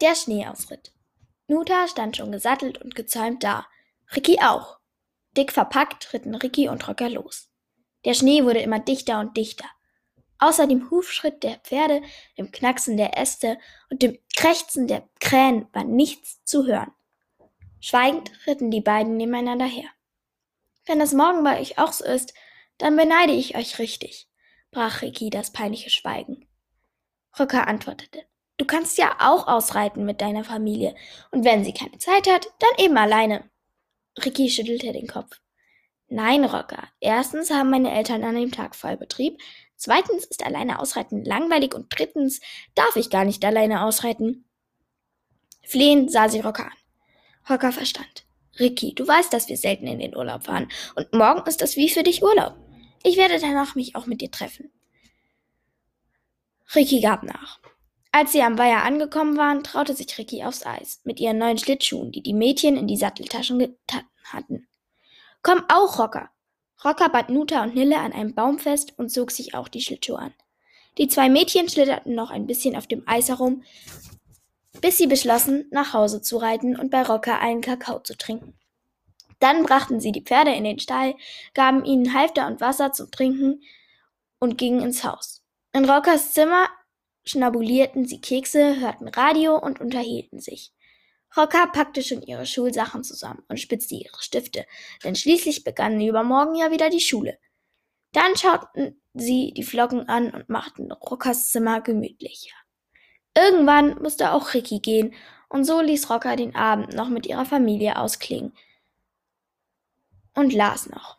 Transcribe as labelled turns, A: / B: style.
A: Der Schneeausritt. Nuta stand schon gesattelt und gezäumt da. Ricky auch. Dick verpackt ritten Ricky und Rocker los. Der Schnee wurde immer dichter und dichter. Außer dem Hufschritt der Pferde, dem Knacksen der Äste und dem Krächzen der Krähen war nichts zu hören. Schweigend ritten die beiden nebeneinander her. Wenn das morgen bei euch auch so ist, dann beneide ich euch richtig, brach Ricky das peinliche Schweigen. Röcker antwortete, du kannst ja auch ausreiten mit deiner Familie, und wenn sie keine Zeit hat, dann eben alleine. Ricky schüttelte den Kopf. Nein, Rocker. Erstens haben meine Eltern an dem Tag Vollbetrieb. Zweitens ist alleine ausreiten langweilig und drittens darf ich gar nicht alleine ausreiten. Flehend sah sie Rocker an. Rocker verstand. Ricky, du weißt, dass wir selten in den Urlaub fahren und morgen ist das wie für dich Urlaub. Ich werde danach mich auch mit dir treffen. Ricky gab nach. Als sie am Weiher angekommen waren, traute sich Ricky aufs Eis mit ihren neuen Schlittschuhen, die die Mädchen in die Satteltaschen getan hatten. Komm auch, Rocker! Rocker band Nuta und Nille an einem Baum fest und zog sich auch die Schlittschuhe an. Die zwei Mädchen schlitterten noch ein bisschen auf dem Eis herum, bis sie beschlossen, nach Hause zu reiten und bei Rocker einen Kakao zu trinken. Dann brachten sie die Pferde in den Stall, gaben ihnen Halfter und Wasser zum Trinken und gingen ins Haus. In Rockers Zimmer schnabulierten sie Kekse, hörten Radio und unterhielten sich. Rocker packte schon ihre Schulsachen zusammen und spitzte ihre Stifte, denn schließlich begann übermorgen ja wieder die Schule. Dann schauten sie die Flocken an und machten Rockers Zimmer gemütlicher. Irgendwann musste auch Ricky gehen, und so ließ Rocker den Abend noch mit ihrer Familie ausklingen und las noch.